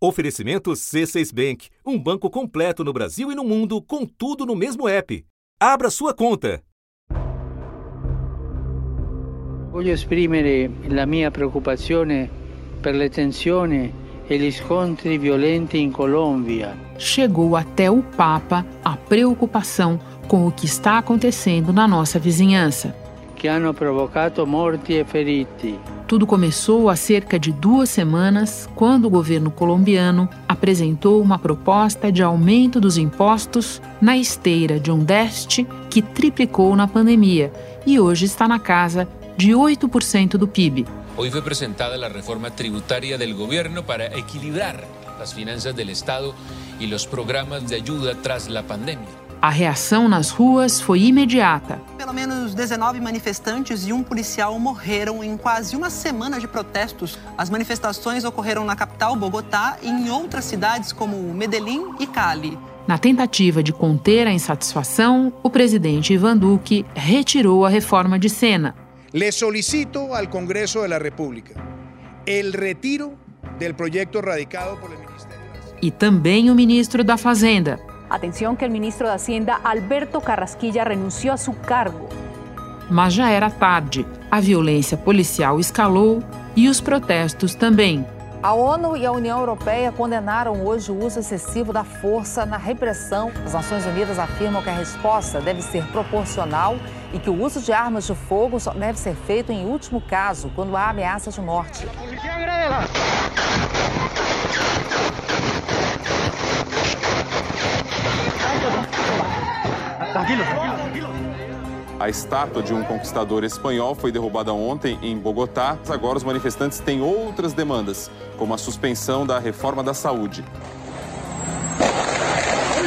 Oferecimento C6 Bank, um banco completo no Brasil e no mundo, com tudo no mesmo app. Abra sua conta. Voglio esprimere la mia preoccupazione per le tensioni e gli scontri violenti in Colômbia. Chegou até o Papa a preocupação com o que está acontecendo na nossa vizinhança. Que hanno provocato morti e feriti. Tudo começou há cerca de duas semanas, quando o governo colombiano apresentou uma proposta de aumento dos impostos na esteira de um déficit que triplicou na pandemia e hoje está na casa de 8% do PIB. Hoy fue presentada la reforma tributaria del gobierno para equilibrar las finanzas del Estado y los programas de ayuda tras la pandemia. A reação nas ruas foi imediata. Pelo menos 19 manifestantes e um policial morreram em quase uma semana de protestos. As manifestações ocorreram na capital, Bogotá, e em outras cidades como Medellín e Cali. Na tentativa de conter a insatisfação, o presidente Ivan Duque retirou a reforma de Sena. Le solicito al Congreso de la República el retiro del proyecto radicado por el Ministerio E também o ministro da Fazenda, Atención que el ministro de Hacienda, Alberto Carrasquilla, renunció a su cargo. Mas já era tarde. A violência policial escalou e os protestos também. A ONU e a União Europeia condenaram hoje o uso excessivo da força na repressão. As Nações Unidas afirmam que a resposta deve ser proporcional e que o uso de armas de fogo só deve ser feito em último caso, quando há ameaça de morte. A estátua de um conquistador espanhol foi derrubada ontem em Bogotá. Agora os manifestantes têm outras demandas, como a suspensão da reforma da saúde.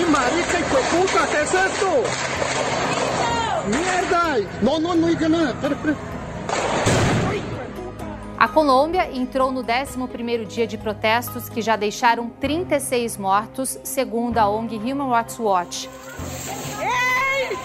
Marica, puta, que é isso? Merda! Não, não, não, não. A Colômbia entrou no 11º dia de protestos que já deixaram 36 mortos, segundo a ONG Human Rights Watch. Ei!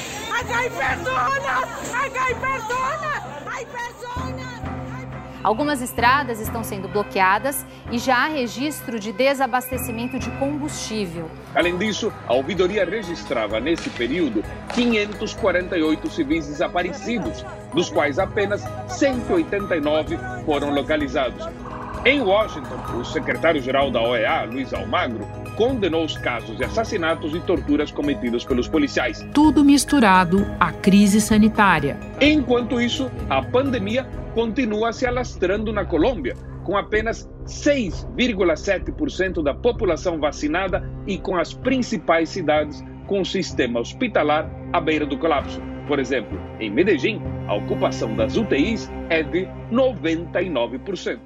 Algumas estradas estão sendo bloqueadas e já há registro de desabastecimento de combustível. Além disso, a ouvidoria registrava nesse período 548 civis desaparecidos, dos quais apenas 189 foram localizados. Em Washington, o secretário-geral da OEA, Luiz Almagro, condenou os casos de assassinatos e torturas cometidos pelos policiais. Tudo misturado à crise sanitária. Enquanto isso, a pandemia continua se alastrando na Colômbia, com apenas 6,7% da população vacinada e com as principais cidades com o sistema hospitalar à beira do colapso. Por exemplo, em Medellín, a ocupação das UTIs é de 99%.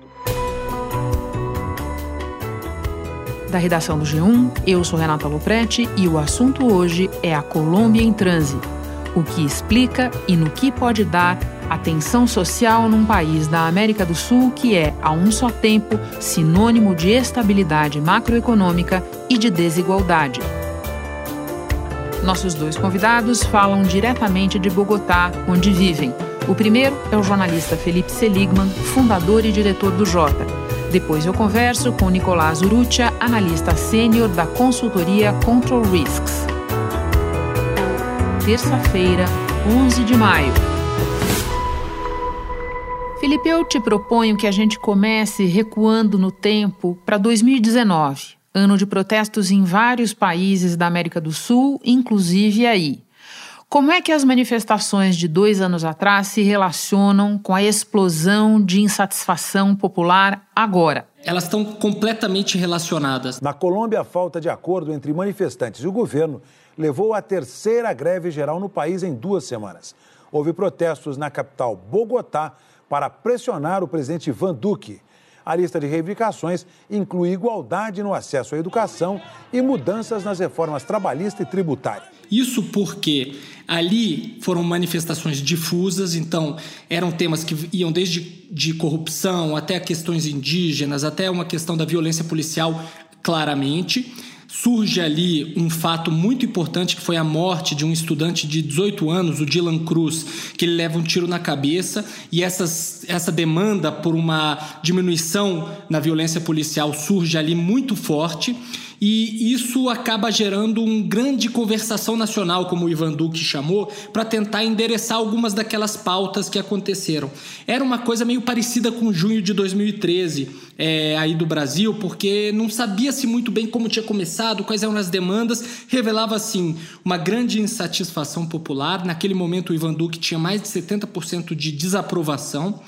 Da redação do G1, eu sou Renata Loprete e o assunto hoje é a Colômbia em transe. O que explica e no que pode dar a tensão social num país da América do Sul que é, a um só tempo, sinônimo de estabilidade macroeconômica e de desigualdade. Nossos dois convidados falam diretamente de Bogotá, onde vivem. O primeiro é o jornalista Felipe Seligman, fundador e diretor do Jota. Depois eu converso com Nicolás Urrutia, analista sênior da consultoria Control Risks. Terça-feira, 11 de maio. Felipe, eu te proponho que a gente comece recuando no tempo para 2019, ano de protestos em vários países da América do Sul, inclusive aí. Como é que as manifestações de dois anos atrás se relacionam com a explosão de insatisfação popular agora? Elas estão completamente relacionadas. Na Colômbia, a falta de acordo entre manifestantes e o governo levou à terceira greve geral no país em duas semanas. Houve protestos na capital Bogotá para pressionar o presidente Ivan Duque. A lista de reivindicações inclui igualdade no acesso à educação e mudanças nas reformas trabalhista e tributária. Isso porque ali foram manifestações difusas, então eram temas que iam desde de corrupção até questões indígenas, até uma questão da violência policial, claramente. Surge ali um fato muito importante que foi a morte de um estudante de 18 anos, o Dylan Cruz, que ele leva um tiro na cabeça e essas, essa demanda por uma diminuição na violência policial surge ali muito forte e isso acaba gerando um grande conversação nacional, como o Ivan Duque chamou, para tentar endereçar algumas daquelas pautas que aconteceram. Era uma coisa meio parecida com junho de 2013, é, aí do Brasil, porque não sabia-se muito bem como tinha começado, quais eram as demandas, revelava assim uma grande insatisfação popular. Naquele momento, o Ivan Duque tinha mais de 70% de desaprovação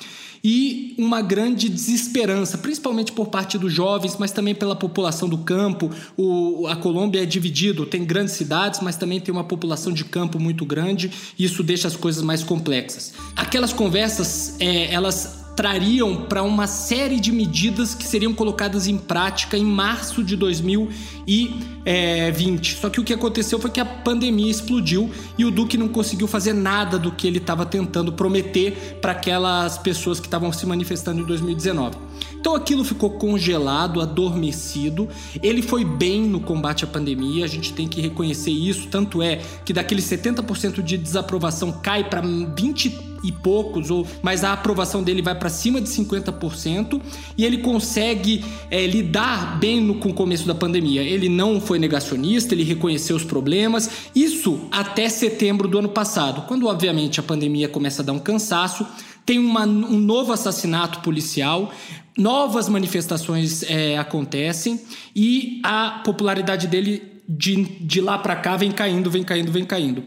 e uma grande desesperança, principalmente por parte dos jovens, mas também pela população do campo. O, a Colômbia é dividido, tem grandes cidades, mas também tem uma população de campo muito grande, e isso deixa as coisas mais complexas. Aquelas conversas, é, elas trariam para uma série de medidas que seriam colocadas em prática em março de 2020. Só que o que aconteceu foi que a pandemia explodiu e o Duque não conseguiu fazer nada do que ele estava tentando prometer para aquelas pessoas que estavam se manifestando em 2019. Então aquilo ficou congelado, adormecido. Ele foi bem no combate à pandemia, a gente tem que reconhecer isso. Tanto é que daqueles 70% de desaprovação cai para 20 e poucos, ou mas a aprovação dele vai para cima de 50% e ele consegue é, lidar bem no, com o começo da pandemia. Ele não foi negacionista, ele reconheceu os problemas, isso até setembro do ano passado, quando obviamente a pandemia começa a dar um cansaço. Tem uma, um novo assassinato policial, novas manifestações é, acontecem e a popularidade dele de, de lá para cá vem caindo, vem caindo, vem caindo.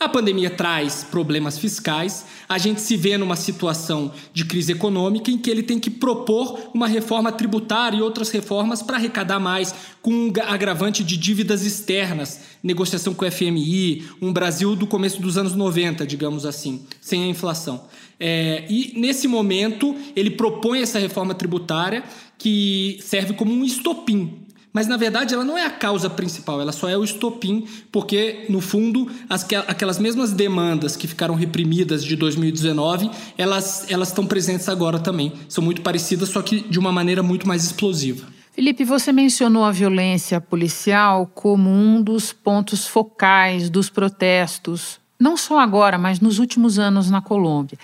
A pandemia traz problemas fiscais, a gente se vê numa situação de crise econômica em que ele tem que propor uma reforma tributária e outras reformas para arrecadar mais, com um agravante de dívidas externas, negociação com o FMI, um Brasil do começo dos anos 90, digamos assim, sem a inflação. É, e nesse momento ele propõe essa reforma tributária que serve como um estopim mas na verdade ela não é a causa principal, ela só é o estopim, porque no fundo as, aquelas mesmas demandas que ficaram reprimidas de 2019, elas elas estão presentes agora também. São muito parecidas, só que de uma maneira muito mais explosiva. Felipe, você mencionou a violência policial como um dos pontos focais dos protestos não só agora, mas nos últimos anos na Colômbia.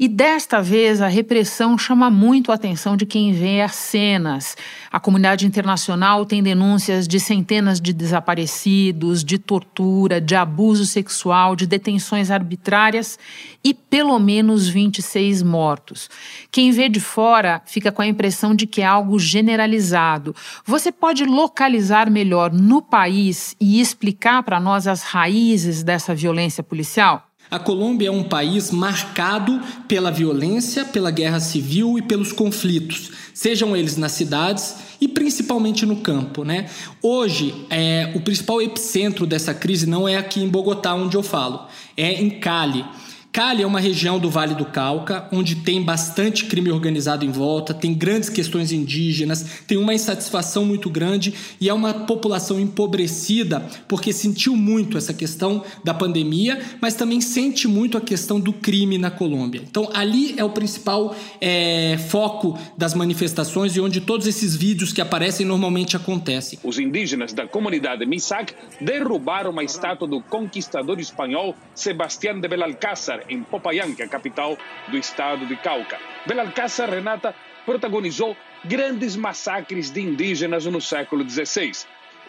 E desta vez a repressão chama muito a atenção de quem vê as cenas. A comunidade internacional tem denúncias de centenas de desaparecidos, de tortura, de abuso sexual, de detenções arbitrárias e pelo menos 26 mortos. Quem vê de fora fica com a impressão de que é algo generalizado. Você pode localizar melhor no país e explicar para nós as raízes dessa violência policial? A Colômbia é um país marcado pela violência, pela guerra civil e pelos conflitos, sejam eles nas cidades e principalmente no campo. Né? Hoje, é, o principal epicentro dessa crise não é aqui em Bogotá, onde eu falo, é em Cali. Cali é uma região do Vale do Cauca, onde tem bastante crime organizado em volta, tem grandes questões indígenas, tem uma insatisfação muito grande e é uma população empobrecida porque sentiu muito essa questão da pandemia, mas também sente muito a questão do crime na Colômbia. Então, ali é o principal é, foco das manifestações e onde todos esses vídeos que aparecem normalmente acontecem. Os indígenas da comunidade Misak derrubaram uma estátua do conquistador espanhol Sebastián de Belalcázar em Popayán, que é a capital do estado de Cauca. Belalcázar Renata protagonizou grandes massacres de indígenas no século XVI.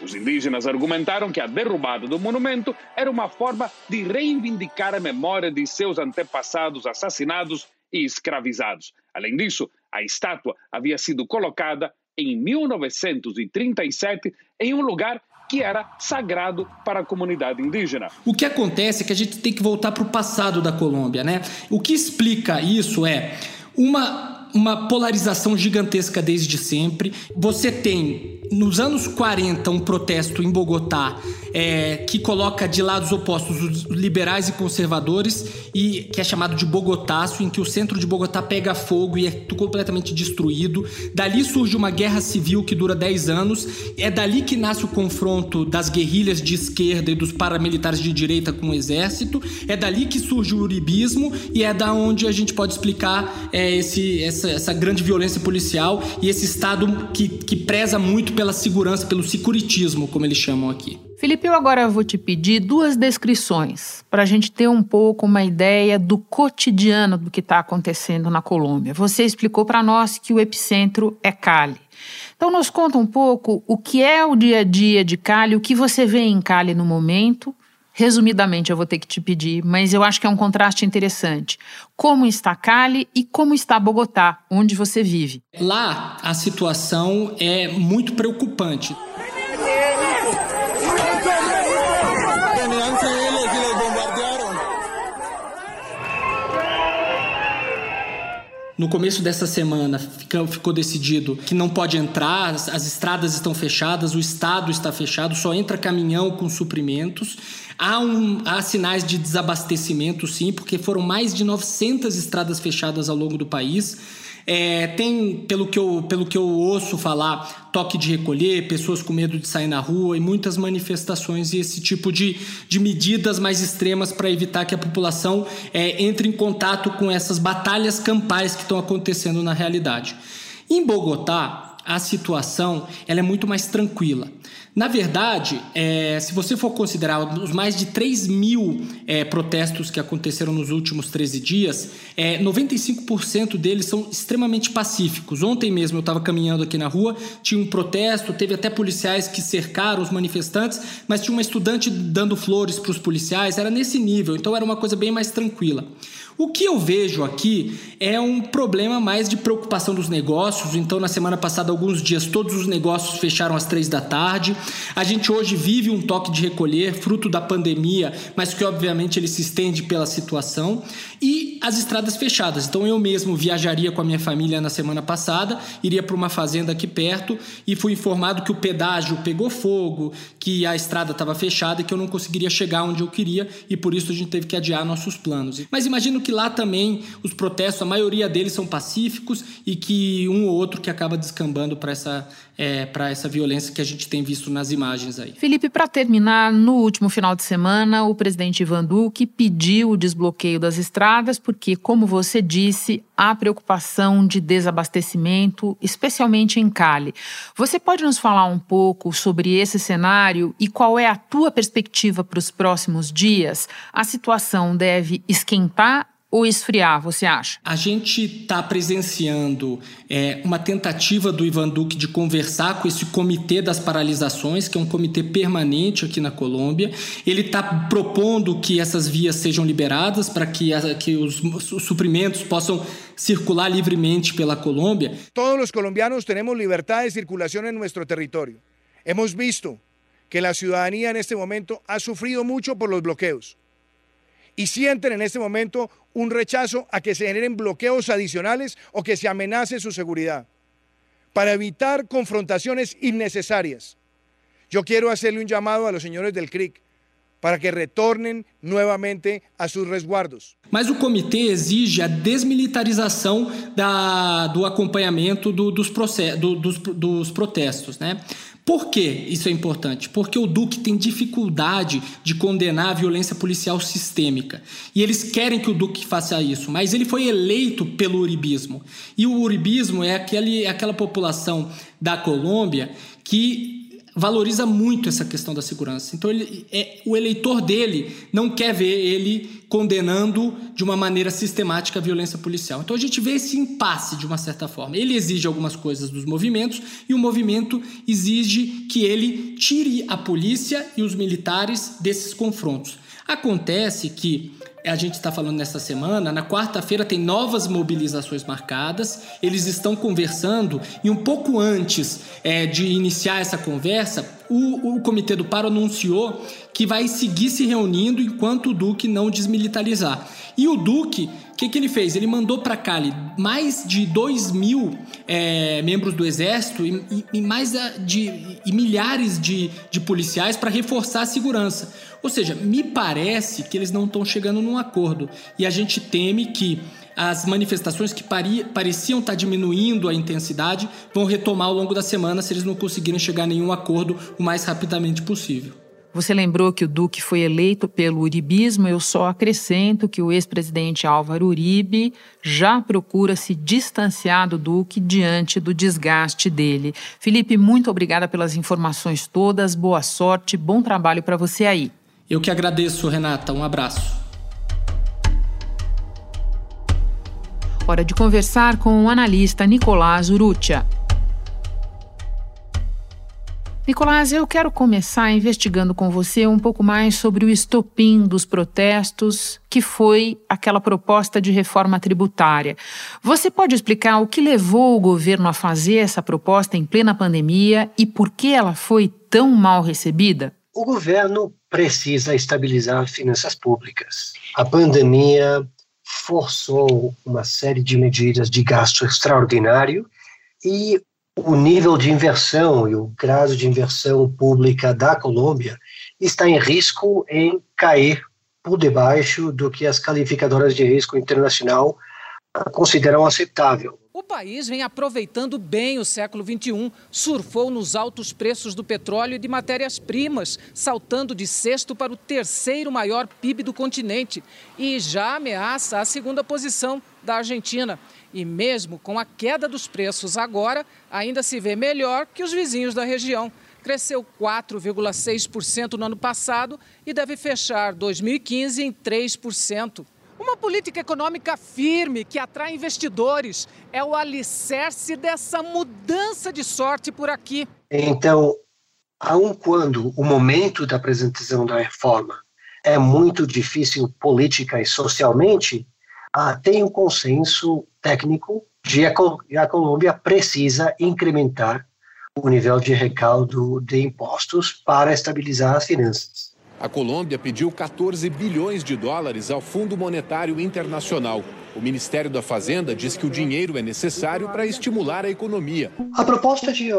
Os indígenas argumentaram que a derrubada do monumento era uma forma de reivindicar a memória de seus antepassados assassinados e escravizados. Além disso, a estátua havia sido colocada em 1937 em um lugar que era sagrado para a comunidade indígena. O que acontece é que a gente tem que voltar para o passado da Colômbia, né? O que explica isso é uma uma polarização gigantesca desde sempre. Você tem, nos anos 40, um protesto em Bogotá é, que coloca de lados opostos os liberais e conservadores e que é chamado de Bogotácio, em que o centro de Bogotá pega fogo e é completamente destruído. Dali surge uma guerra civil que dura 10 anos. É dali que nasce o confronto das guerrilhas de esquerda e dos paramilitares de direita com o exército. É dali que surge o uribismo e é da onde a gente pode explicar é, esse, essa, essa grande violência policial e esse Estado que, que preza muito pela segurança, pelo securitismo, como eles chamam aqui. Felipe, eu agora vou te pedir duas descrições para a gente ter um pouco uma ideia do cotidiano do que está acontecendo na Colômbia. Você explicou para nós que o epicentro é Cali. Então, nos conta um pouco o que é o dia a dia de Cali, o que você vê em Cali no momento. Resumidamente, eu vou ter que te pedir, mas eu acho que é um contraste interessante. Como está Cali e como está Bogotá, onde você vive? Lá, a situação é muito preocupante. No começo dessa semana ficou, ficou, decidido que não pode entrar, as, as, estradas estão fechadas, o estado está fechado, só entra caminhão com suprimentos. Há, um, há sinais de desabastecimento, sim, porque foram mais de 900 estradas fechadas ao longo do país. É, tem, pelo que, eu, pelo que eu ouço falar, toque de recolher, pessoas com medo de sair na rua e muitas manifestações e esse tipo de, de medidas mais extremas para evitar que a população é, entre em contato com essas batalhas campais que estão acontecendo na realidade. Em Bogotá, a situação ela é muito mais tranquila. Na verdade, é, se você for considerar os mais de 3 mil é, protestos que aconteceram nos últimos 13 dias, é, 95% deles são extremamente pacíficos. Ontem mesmo eu estava caminhando aqui na rua, tinha um protesto, teve até policiais que cercaram os manifestantes, mas tinha uma estudante dando flores para os policiais, era nesse nível, então era uma coisa bem mais tranquila. O que eu vejo aqui é um problema mais de preocupação dos negócios. Então, na semana passada, alguns dias, todos os negócios fecharam às três da tarde. A gente hoje vive um toque de recolher, fruto da pandemia, mas que obviamente ele se estende pela situação. E as estradas fechadas. Então, eu mesmo viajaria com a minha família na semana passada, iria para uma fazenda aqui perto e fui informado que o pedágio pegou fogo, que a estrada estava fechada e que eu não conseguiria chegar onde eu queria e por isso a gente teve que adiar nossos planos. Mas imagino que que lá também os protestos, a maioria deles são pacíficos e que um ou outro que acaba descambando para essa, é, para essa violência que a gente tem visto nas imagens aí. Felipe, para terminar, no último final de semana, o presidente Ivan Duque pediu o desbloqueio das estradas porque, como você disse, há preocupação de desabastecimento, especialmente em Cali. Você pode nos falar um pouco sobre esse cenário e qual é a tua perspectiva para os próximos dias? A situação deve esquentar ou esfriar, você acha? A gente está presenciando é, uma tentativa do Ivan Duque de conversar com esse comitê das paralisações, que é um comitê permanente aqui na Colômbia. Ele está propondo que essas vias sejam liberadas para que, que os, os suprimentos possam circular livremente pela Colômbia. Todos os colombianos temos liberdade de circulação em nosso território. Hemos visto que a ciudadanía neste momento ha sufrido muito por los bloqueos. Y sienten en este momento un rechazo a que se generen bloqueos adicionales o que se amenace su seguridad, para evitar confrontaciones innecesarias. Yo quiero hacerle un llamado a los señores del CRIC para que retornem novamente a seus resguardos. Mas o comitê exige a desmilitarização da, do acompanhamento do, dos, protestos, né? Por que isso é importante? Porque o Duque tem dificuldade de condenar a violência policial sistêmica. E eles querem que o Duque faça isso, mas ele foi eleito pelo uribismo. E o uribismo é, aquele, é aquela população da Colômbia que valoriza muito essa questão da segurança. Então, ele, é, o eleitor dele não quer ver ele condenando de uma maneira sistemática a violência policial. Então, a gente vê esse impasse de uma certa forma. Ele exige algumas coisas dos movimentos e o movimento exige que ele tire a polícia e os militares desses confrontos. Acontece que a gente está falando nesta semana, na quarta-feira tem novas mobilizações marcadas, eles estão conversando e um pouco antes é, de iniciar essa conversa, o, o Comitê do Paro anunciou que vai seguir se reunindo enquanto o Duque não desmilitarizar. E o Duque que, que ele fez? Ele mandou para Cali mais de 2 mil é, membros do exército e, e, e mais de e milhares de, de policiais para reforçar a segurança. Ou seja, me parece que eles não estão chegando num acordo e a gente teme que as manifestações que pareciam estar tá diminuindo a intensidade vão retomar ao longo da semana se eles não conseguirem chegar a nenhum acordo o mais rapidamente possível. Você lembrou que o Duque foi eleito pelo uribismo, eu só acrescento que o ex-presidente Álvaro Uribe já procura se distanciar do Duque diante do desgaste dele. Felipe, muito obrigada pelas informações todas, boa sorte, bom trabalho para você aí. Eu que agradeço, Renata, um abraço. Hora de conversar com o analista Nicolás Urrutia. Nicolás, eu quero começar investigando com você um pouco mais sobre o estopim dos protestos, que foi aquela proposta de reforma tributária. Você pode explicar o que levou o governo a fazer essa proposta em plena pandemia e por que ela foi tão mal recebida? O governo precisa estabilizar finanças públicas. A pandemia forçou uma série de medidas de gasto extraordinário e o nível de inversão e o grau de inversão pública da Colômbia está em risco em cair por debaixo do que as qualificadoras de risco internacional consideram aceitável. País vem aproveitando bem o século XXI, surfou nos altos preços do petróleo e de matérias-primas, saltando de sexto para o terceiro maior PIB do continente e já ameaça a segunda posição da Argentina. E mesmo com a queda dos preços agora, ainda se vê melhor que os vizinhos da região. Cresceu 4,6% no ano passado e deve fechar 2015 em 3%. Uma política econômica firme que atrai investidores é o alicerce dessa mudança de sorte por aqui. Então, aun quando o momento da apresentação da reforma é muito difícil política e socialmente, ah, tem um consenso técnico de que a Colômbia precisa incrementar o nível de recaldo de impostos para estabilizar as finanças. A Colômbia pediu 14 bilhões de dólares ao Fundo Monetário Internacional. O Ministério da Fazenda diz que o dinheiro é necessário para estimular a economia. A proposta de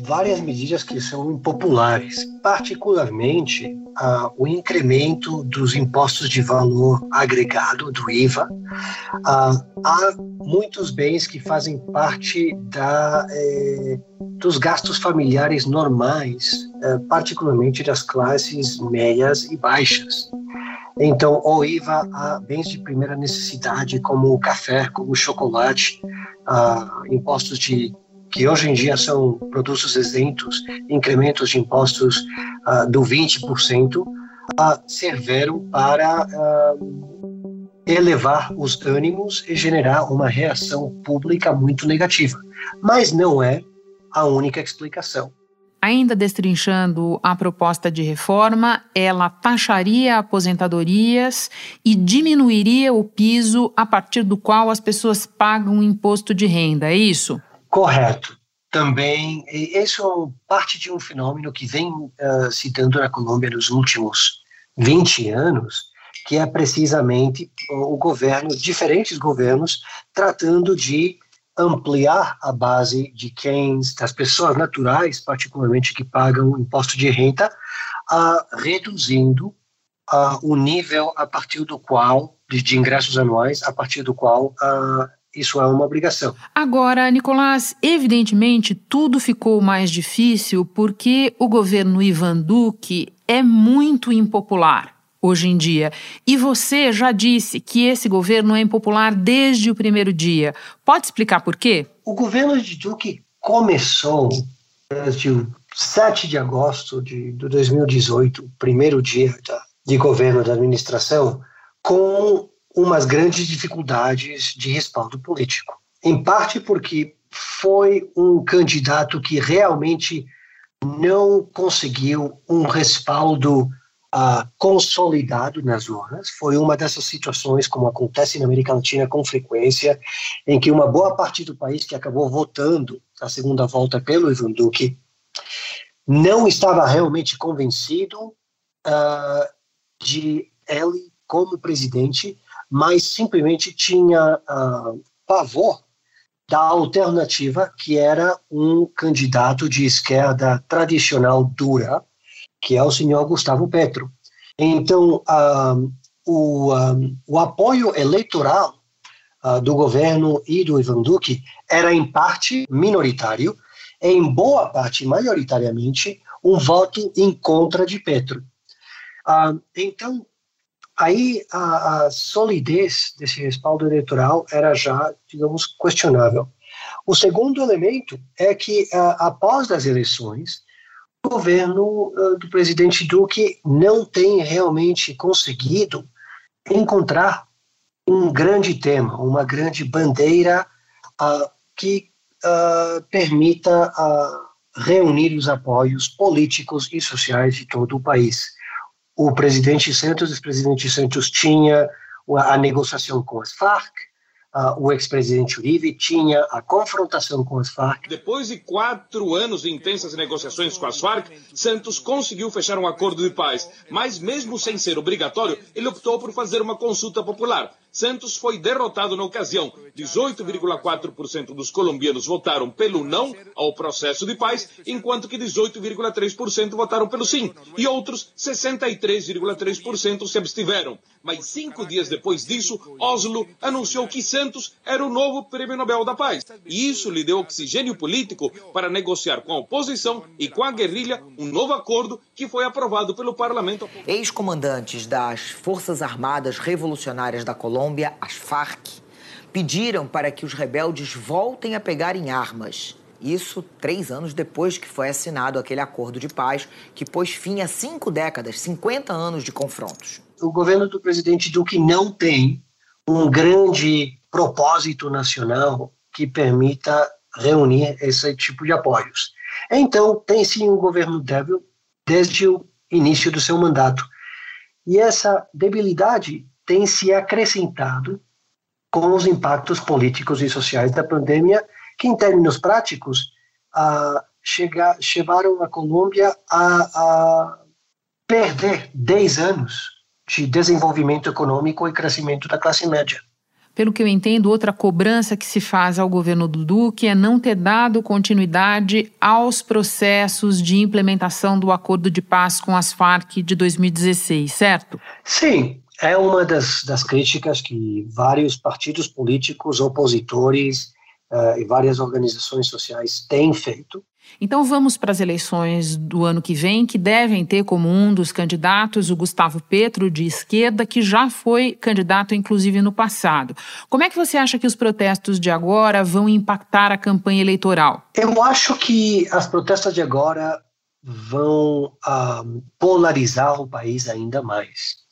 várias medidas que são impopulares, particularmente uh, o incremento dos impostos de valor agregado, do IVA. Uh, há muitos bens que fazem parte da, eh, dos gastos familiares normais, particularmente das classes médias e baixas. Então, o IVA a bens de primeira necessidade, como o café, como o chocolate, impostos de que hoje em dia são produtos isentos, incrementos de impostos do 20%, uh, serviram para elevar os ânimos e generar uma reação pública muito negativa. Mas não é a única explicação. Ainda destrinchando a proposta de reforma, ela taxaria aposentadorias e diminuiria o piso a partir do qual as pessoas pagam o imposto de renda, é isso? Correto. Também, isso é parte de um fenômeno que vem uh, se dando na Colômbia nos últimos 20 anos, que é precisamente o governo, diferentes governos, tratando de ampliar a base de quem, das pessoas naturais, particularmente que pagam imposto de renda, uh, reduzindo uh, o nível a partir do qual, de, de, ingressos anuais, a partir do qual uh, isso é uma obrigação. Agora, Nicolás, evidentemente tudo ficou mais difícil porque o governo Ivan Duque é muito impopular hoje em dia. E você já disse que esse governo é impopular desde o primeiro dia. Pode explicar por quê? O governo de Duque começou desde o 7 de agosto de, de 2018, primeiro dia da, de governo da administração, com umas grandes dificuldades de respaldo político. Em parte porque foi um candidato que realmente não conseguiu um respaldo consolidado nas urnas. Foi uma dessas situações, como acontece na América Latina com frequência, em que uma boa parte do país que acabou votando na segunda volta pelo Ivan Duque não estava realmente convencido uh, de ele como presidente mas simplesmente tinha uh, pavor da alternativa, que era um candidato de esquerda tradicional dura, que é o senhor Gustavo Petro. Então, uh, o, uh, o apoio eleitoral uh, do governo e do Ivan Duque era, em parte, minoritário, em boa parte, majoritariamente, um voto em contra de Petro. então, aí a, a, solidez desse respaldo eleitoral era já, digamos, questionável. O segundo elemento é que, uh, após as eleições, o governo uh, do presidente Duque não tem realmente conseguido encontrar um grande tema, uma grande bandeira uh, que permita reunir os apoios políticos e sociais de todo o país. O presidente Santos, o presidente Santos tinha a negociação com as Farc, Uh, o ex-presidente Uribe tinha a confrontação com as Farc. Depois de quatro anos de intensas negociações com as Farc, Santos conseguiu fechar um acordo de paz. Mas, mesmo sem ser obrigatório, ele optou por fazer uma consulta popular. Santos foi derrotado na ocasião. 18,4% dos colombianos votaram pelo não ao processo de paz, enquanto que 18,3% votaram pelo sim. E outros 63,3% se abstiveram. Mas cinco dias depois disso, Oslo anunciou que Santos era o novo Prêmio Nobel da Paz. E isso lhe deu oxigênio político para negociar com a oposição e com a guerrilha um novo acordo que foi aprovado pelo parlamento. Ex-comandantes das Forças Armadas Revolucionárias da Colômbia Colômbia, as Farc, pediram para que os rebeldes voltem a pegar em armas. Isso três anos depois que foi assinado aquele acordo de paz que pôs fim a cinco décadas, 50 anos de confrontos. O governo do presidente Duque não tem um grande propósito nacional que permita reunir esse tipo de apoios. Então, tem sim um governo débil desde o início do seu mandato. E essa debilidade tem se acrescentado com os impactos políticos e sociais da pandemia, que, em termos práticos, a chega, levaram a Colômbia a, a perder 10 anos de desenvolvimento econômico e crescimento da classe média. Pelo que eu entendo, outra cobrança que se faz ao governo do Duque é não ter dado continuidade aos processos de implementação do acordo de paz com as Farc de 2016, certo? Sim, é uma das, das críticas que vários partidos políticos opositores uh, e várias organizações sociais têm feito. Então vamos para as eleições do ano que vem, que devem ter como um dos candidatos o Gustavo Petro, de esquerda, que já foi candidato, inclusive, no passado. Como é que você acha que os protestos de agora vão impactar a campanha eleitoral? Eu acho que as protestas de agora vão uh, polarizar o país ainda mais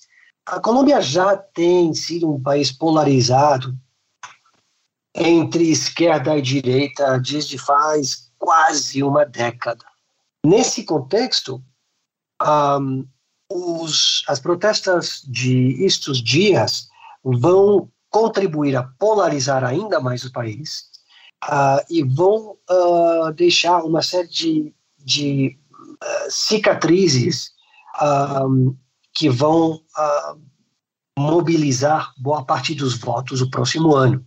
a Colômbia já tem sido um país polarizado entre esquerda e direita desde faz quase uma década. Nesse contexto, um, os, as protestas de estes dias vão contribuir a polarizar ainda mais o país uh, e vão uh, deixar uma série de, de uh, cicatrizes um, que vão uh, mobilizar boa parte dos votos no próximo ano.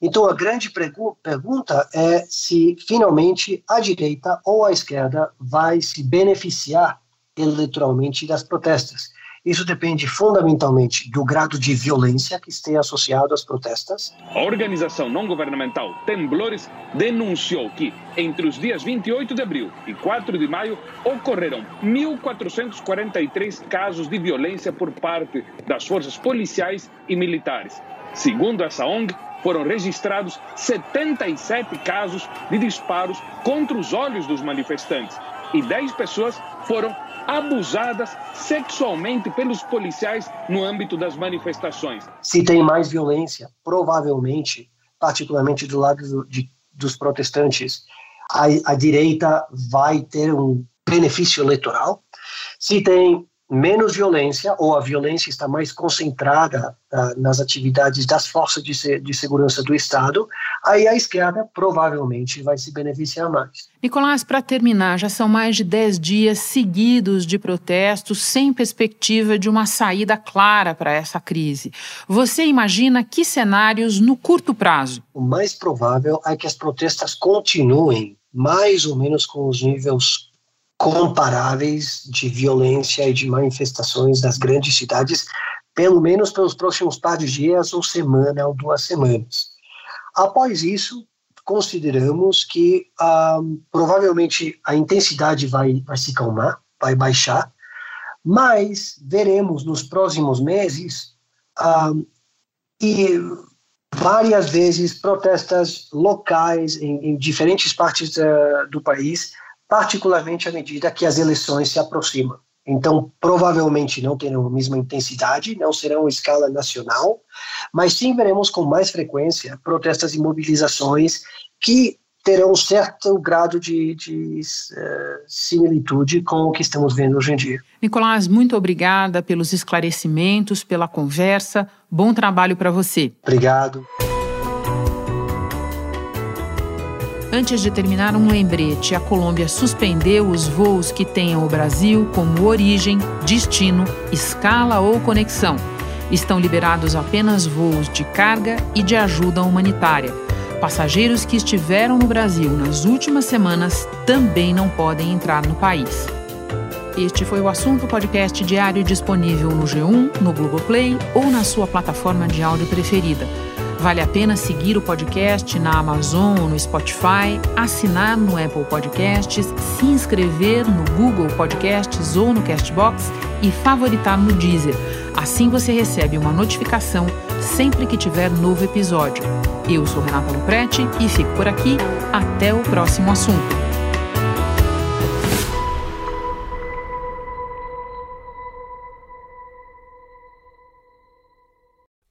Então, a grande pergunta é se finalmente a direita ou a esquerda vai se beneficiar eleitoralmente das protestas. Isso depende fundamentalmente do grado de violência que esteja associado às protestas. A organização não governamental Temblores denunciou que, entre os dias 28 de abril e 4 de maio, ocorreram 1.443 casos de violência por parte das forças policiais e militares. Segundo essa ONG, foram registrados 77 casos de disparos contra os olhos dos manifestantes e 10 pessoas foram abusadas sexualmente pelos policiais no âmbito das manifestações. Se tem mais violência, provavelmente, particularmente do lado do, de, dos protestantes, a, a direita vai ter um benefício eleitoral. Se tem menos violência ou a violência está mais concentrada uh, nas atividades das forças de, de, segurança do Estado, aí a esquerda provavelmente vai se beneficiar mais. Nicolás, para terminar, já são mais de 10 dias seguidos de protestos sem perspectiva de uma saída clara para essa crise. Você imagina que cenários no curto prazo? O mais provável é que as protestas continuem mais ou menos com os níveis comparáveis de violência e de manifestações das grandes cidades, pelo menos pelos próximos pares de dias, ou semana, ou duas semanas. Após isso, consideramos que ah, provavelmente a intensidade vai, vai se calmar, vai baixar, mas veremos nos próximos meses ah, e várias vezes protestas locais em, em diferentes partes uh, do país particularmente à medida que as eleições se aproximam. Então, provavelmente não terão a mesma intensidade, não serão escala nacional, mas sim veremos com mais frequência protestas e mobilizações que terão um certo grado de, de uh, similitude com o que estamos vendo hoje em dia. Nicolás, muito obrigada pelos esclarecimentos, pela conversa. Bom trabalho para você. Obrigado. Antes de terminar, um lembrete: a Colômbia suspendeu os voos que tenham o Brasil como origem, destino, escala ou conexão. Estão liberados apenas voos de carga e de ajuda humanitária. Passageiros que estiveram no Brasil nas últimas semanas também não podem entrar no país. Este foi o assunto podcast diário disponível no G1, no Globoplay ou na sua plataforma de áudio preferida. Vale a pena seguir o podcast na Amazon ou no Spotify, assinar no Apple Podcasts, se inscrever no Google Podcasts ou no Castbox e favoritar no Deezer. Assim você recebe uma notificação sempre que tiver novo episódio. Eu sou Renata Luprete e fico por aqui. Até o próximo assunto.